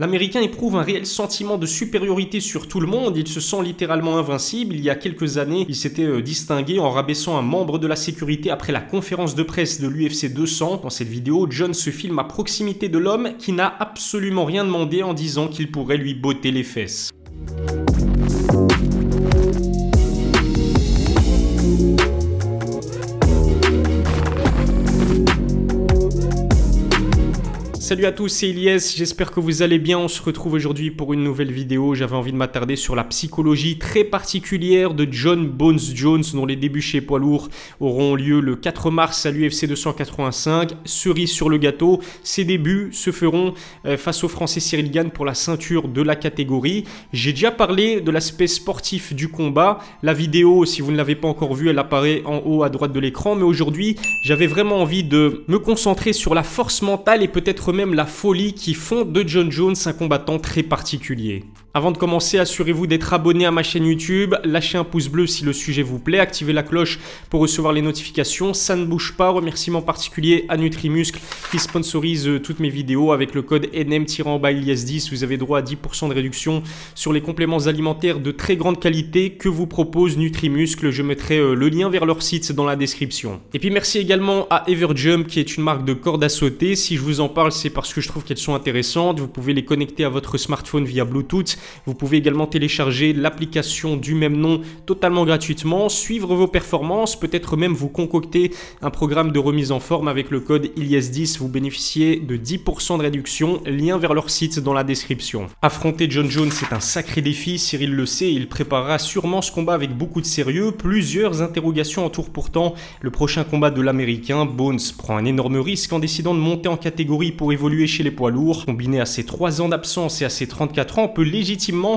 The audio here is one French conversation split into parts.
L'Américain éprouve un réel sentiment de supériorité sur tout le monde, il se sent littéralement invincible. Il y a quelques années, il s'était euh, distingué en rabaissant un membre de la sécurité après la conférence de presse de l'UFC 200. Dans cette vidéo, John se filme à proximité de l'homme qui n'a absolument rien demandé en disant qu'il pourrait lui botter les fesses. Salut à tous, c'est Elias, j'espère que vous allez bien. On se retrouve aujourd'hui pour une nouvelle vidéo. J'avais envie de m'attarder sur la psychologie très particulière de John Bones Jones, dont les débuts chez poids lourds auront lieu le 4 mars à l'UFC 285. Cerise sur le gâteau, ses débuts se feront euh, face au français Cyril Gann pour la ceinture de la catégorie. J'ai déjà parlé de l'aspect sportif du combat. La vidéo, si vous ne l'avez pas encore vue, elle apparaît en haut à droite de l'écran. Mais aujourd'hui, j'avais vraiment envie de me concentrer sur la force mentale et peut-être la folie qui font de John Jones un combattant très particulier. Avant de commencer, assurez-vous d'être abonné à ma chaîne YouTube, lâchez un pouce bleu si le sujet vous plaît, activez la cloche pour recevoir les notifications, ça ne bouge pas. Remerciement particulier à Nutrimuscle qui sponsorise euh, toutes mes vidéos avec le code NM-10. Vous avez droit à 10% de réduction sur les compléments alimentaires de très grande qualité que vous propose Nutrimuscle. Je mettrai euh, le lien vers leur site dans la description. Et puis merci également à Everjump qui est une marque de cordes à sauter. Si je vous en parle, c'est parce que je trouve qu'elles sont intéressantes. Vous pouvez les connecter à votre smartphone via Bluetooth vous pouvez également télécharger l'application du même nom totalement gratuitement, suivre vos performances, peut-être même vous concocter un programme de remise en forme avec le code ILIES10. Vous bénéficiez de 10% de réduction. Lien vers leur site dans la description. Affronter John Jones, c'est un sacré défi. Cyril le sait, il préparera sûrement ce combat avec beaucoup de sérieux. Plusieurs interrogations entourent pourtant le prochain combat de l'américain. Bones prend un énorme risque en décidant de monter en catégorie pour évoluer chez les poids lourds. Combiné à ses 3 ans d'absence et à ses 34 ans, on peut légitimement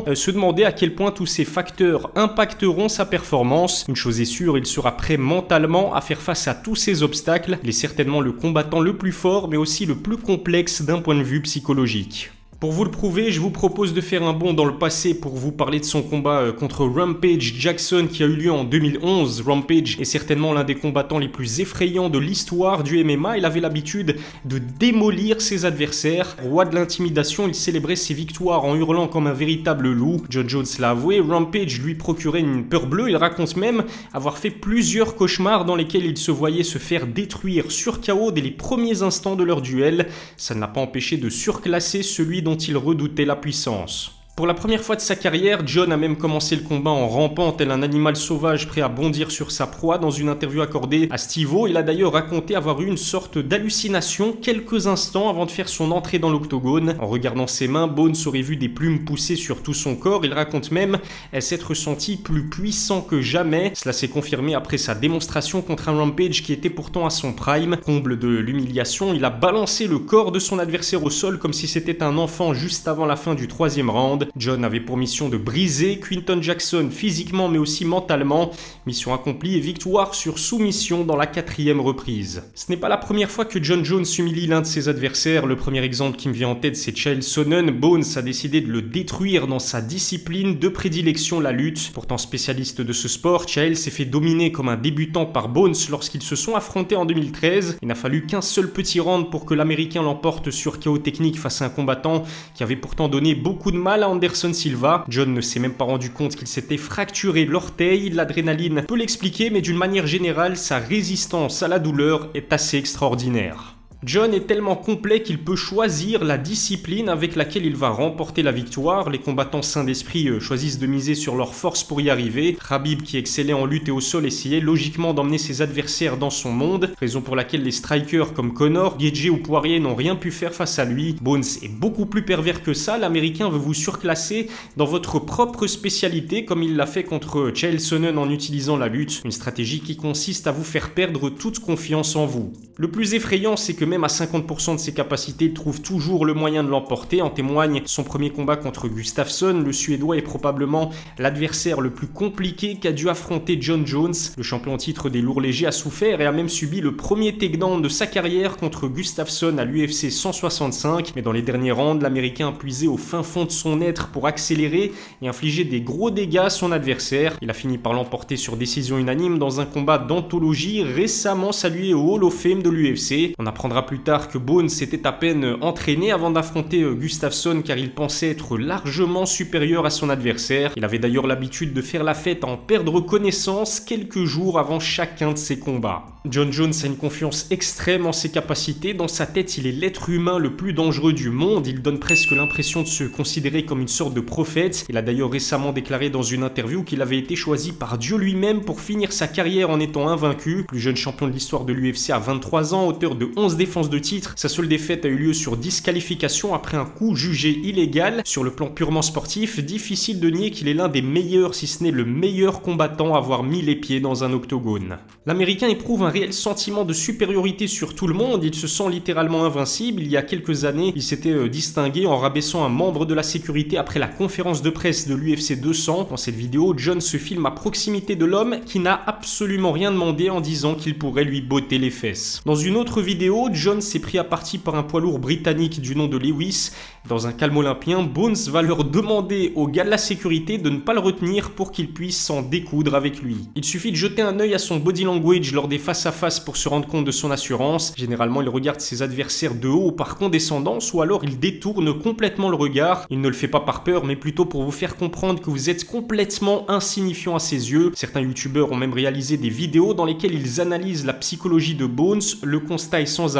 euh, se demander à quel point tous ces facteurs impacteront sa performance. Une chose est sûre, il sera prêt mentalement à faire face à tous ces obstacles. Il est certainement le combattant le plus fort, mais aussi le plus complexe d'un point de vue psychologique. Pour vous le prouver, je vous propose de faire un bond dans le passé pour vous parler de son combat euh, contre Rampage Jackson qui a eu lieu en 2011. Rampage est certainement l'un des combattants les plus effrayants de l'histoire du MMA. Il avait l'habitude de démolir ses adversaires. Roi de l'intimidation, il célébrait ses victoires en hurlant comme un véritable loup. John Jones l'a avoué, Rampage lui procurait une peur bleue. Il raconte même avoir fait plusieurs cauchemars dans lesquels il se voyait se faire détruire sur KO dès les premiers instants de leur duel. Ça ne l'a pas empêché de surclasser celui dont il redoutait la puissance. Pour la première fois de sa carrière, John a même commencé le combat en rampant tel un animal sauvage prêt à bondir sur sa proie. Dans une interview accordée à Steve-O, il a d'ailleurs raconté avoir eu une sorte d'hallucination quelques instants avant de faire son entrée dans l'octogone. En regardant ses mains, Bones aurait vu des plumes pousser sur tout son corps. Il raconte même s'être senti plus puissant que jamais. Cela s'est confirmé après sa démonstration contre un Rampage qui était pourtant à son prime. Comble de l'humiliation, il a balancé le corps de son adversaire au sol comme si c'était un enfant juste avant la fin du troisième round. John avait pour mission de briser Quinton Jackson physiquement mais aussi mentalement. Mission accomplie et victoire sur soumission dans la quatrième reprise. Ce n'est pas la première fois que John Jones humilie l'un de ses adversaires. Le premier exemple qui me vient en tête c'est Chael Sonnen. Bones a décidé de le détruire dans sa discipline de prédilection, la lutte. Pourtant spécialiste de ce sport, Chael s'est fait dominer comme un débutant par Bones lorsqu'ils se sont affrontés en 2013. Il n'a fallu qu'un seul petit round pour que l'Américain l'emporte sur chaos technique face à un combattant qui avait pourtant donné beaucoup de mal à Anderson Silva. John ne s'est même pas rendu compte qu'il s'était fracturé l'orteil. L'adrénaline peut l'expliquer, mais d'une manière générale, sa résistance à la douleur est assez extraordinaire. John est tellement complet qu'il peut choisir la discipline avec laquelle il va remporter la victoire. Les combattants sains d'esprit euh, choisissent de miser sur leur force pour y arriver. Khabib, qui excellait en lutte et au sol, essayait logiquement d'emmener ses adversaires dans son monde, raison pour laquelle les strikers comme Connor, Gaethje ou Poirier n'ont rien pu faire face à lui. Bones est beaucoup plus pervers que ça. L'américain veut vous surclasser dans votre propre spécialité, comme il l'a fait contre Chael Sonnen en utilisant la lutte. Une stratégie qui consiste à vous faire perdre toute confiance en vous. Le plus effrayant, c'est que même à 50% de ses capacités, trouve toujours le moyen de l'emporter. En témoigne son premier combat contre Gustafsson. Le Suédois est probablement l'adversaire le plus compliqué qu'a dû affronter John Jones. Le champion titre des lourds légers a souffert et a même subi le premier takedown de sa carrière contre Gustafsson à l'UFC 165. Mais dans les derniers rounds, l'Américain a puisé au fin fond de son être pour accélérer et infliger des gros dégâts à son adversaire. Il a fini par l'emporter sur décision unanime dans un combat d'anthologie récemment salué au Hall of Fame de l'UFC. On apprendra plus tard que Bones s'était à peine entraîné avant d'affronter euh, Gustafsson car il pensait être largement supérieur à son adversaire. Il avait d'ailleurs l'habitude de faire la fête en perdre connaissance quelques jours avant chacun de ses combats. John Jones a une confiance extrême en ses capacités. Dans sa tête, il est l'être humain le plus dangereux du monde. Il donne presque l'impression de se considérer comme une sorte de prophète. Il a d'ailleurs récemment déclaré dans une interview qu'il avait été choisi par Dieu lui-même pour finir sa carrière en étant invaincu. Plus jeune champion de l'histoire de l'UFC à 23 ans, auteur de 11 de titre. Sa seule défaite a eu lieu sur disqualification après un coup jugé illégal. Sur le plan purement sportif, difficile de nier qu'il est l'un des meilleurs, si ce n'est le meilleur combattant à avoir mis les pieds dans un octogone. L'Américain éprouve un réel sentiment de supériorité sur tout le monde, il se sent littéralement invincible. Il y a quelques années, il s'était euh, distingué en rabaissant un membre de la sécurité après la conférence de presse de l'UFC 200. Dans cette vidéo, John se filme à proximité de l'homme qui n'a absolument rien demandé en disant qu'il pourrait lui botter les fesses. Dans une autre vidéo, John s'est pris à partie par un poids lourd britannique du nom de Lewis. Dans un calme olympien, Bones va leur demander aux gars de la sécurité de ne pas le retenir pour qu'il puisse s'en découdre avec lui. Il suffit de jeter un œil à son body language lors des face à face pour se rendre compte de son assurance. Généralement, il regarde ses adversaires de haut par condescendance ou alors il détourne complètement le regard. Il ne le fait pas par peur, mais plutôt pour vous faire comprendre que vous êtes complètement insignifiant à ses yeux. Certains youtubeurs ont même réalisé des vidéos dans lesquelles ils analysent la psychologie de Bones. Le constat est sans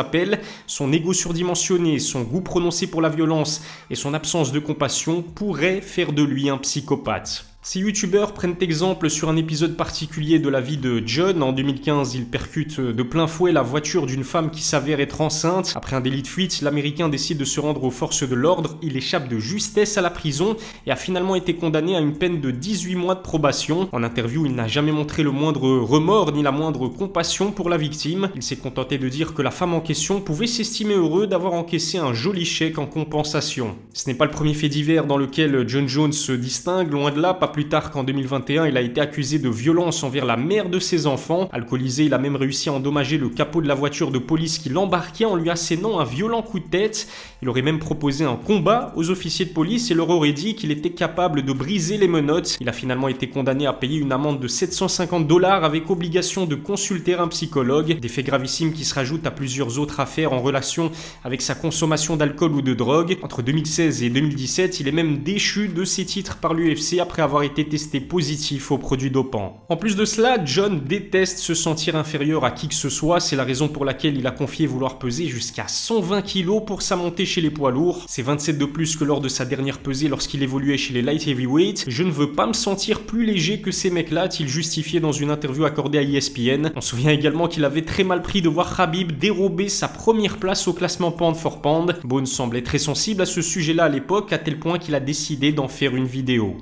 Son ego surdimensionné, son goût prononcé pour la violence et son absence de compassion pourraient faire de lui un psychopathe. Ces youtubeurs prennent exemple sur un épisode particulier de la vie de John. En 2015, il percute de plein fouet la voiture d'une femme qui s'avère être enceinte. Après un délit de fuite, l'Américain décide de se rendre aux forces de l'ordre. Il échappe de justesse à la prison et a finalement été condamné à une peine de 18 mois de probation. En interview, il n'a jamais montré le moindre remords ni la moindre compassion pour la victime. Il s'est contenté de dire que la femme en question pouvait s'estimer heureux d'avoir encaissé un joli chèque en compensation. Ce n'est pas le premier fait divers dans lequel John Jones se distingue, loin de là, pas plus tard qu'en 2021, il a été accusé de violence envers la mère de ses enfants. Alcoolisé, il a même réussi à endommager le capot de la voiture de police qui l'embarquait en lui assénant un violent coup de tête. Il aurait même proposé un combat aux officiers de police et leur aurait dit qu'il était capable de briser les menottes. Il a finalement été condamné à payer une amende de 750 dollars avec obligation de consulter un psychologue. Des faits gravissimes qui se rajoutent à plusieurs autres affaires en relation avec sa consommation d'alcool ou de drogue. Entre 2016 et 2017, il est même déchu de ses titres par l'UFC après avoir été testé positif aux produits dopants. En plus de cela, John déteste se sentir inférieur à qui que ce soit, c'est la raison pour laquelle il a confié vouloir peser jusqu'à 120 kg pour sa montée chez les poids lourds. C'est 27 de plus que lors de sa dernière pesée lorsqu'il évoluait chez les light heavyweight. Je ne veux pas me sentir plus léger que ces mecs-là, a-t-il justifié dans une interview accordée à ESPN. On se souvient également qu'il avait très mal pris de voir Khabib dérober sa première place au classement pound for pound. Bones semblait très sensible à ce sujet-là à l'époque, à tel point qu'il a décidé d'en faire une vidéo.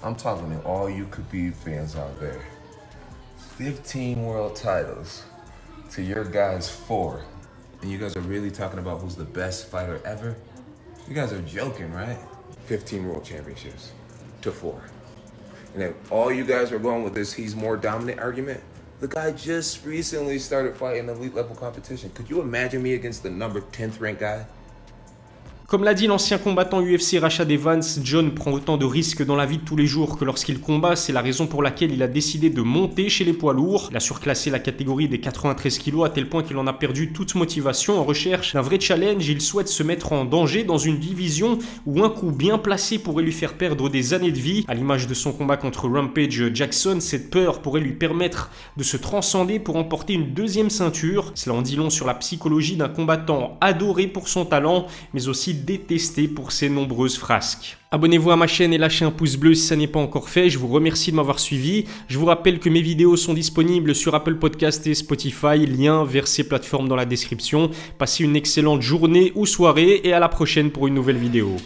I'm talking to all you Khabib fans out there. 15 world titles to your guys' four. And you guys are really talking about who's the best fighter ever? You guys are joking, right? 15 world championships to four. And if all you guys are going with this he's more dominant argument, the guy just recently started fighting elite level competition. Could you imagine me against the number 10th ranked guy? Comme l'a dit l'ancien combattant UFC Rashad Evans, John prend autant de risques dans la vie de tous les jours que lorsqu'il combat. C'est la raison pour laquelle il a décidé de monter chez les poids lourds. Il a surclassé la catégorie des 93 kg à tel point qu'il en a perdu toute motivation. En recherche d'un vrai challenge, il souhaite se mettre en danger dans une division où un coup bien placé pourrait lui faire perdre des années de vie. À l'image de son combat contre Rampage Jackson, cette peur pourrait lui permettre de se transcender pour emporter une deuxième ceinture. Cela en dit long sur la psychologie d'un combattant adoré pour son talent, mais aussi détesté pour ses nombreuses frasques. Abonnez-vous à ma chaîne et lâchez un pouce bleu si ça n'est pas encore fait. Je vous remercie de m'avoir suivi. Je vous rappelle que mes vidéos sont disponibles sur Apple Podcast et Spotify. Lien vers ces plateformes dans la description. Passez une excellente journée ou soirée et à la prochaine pour une nouvelle vidéo.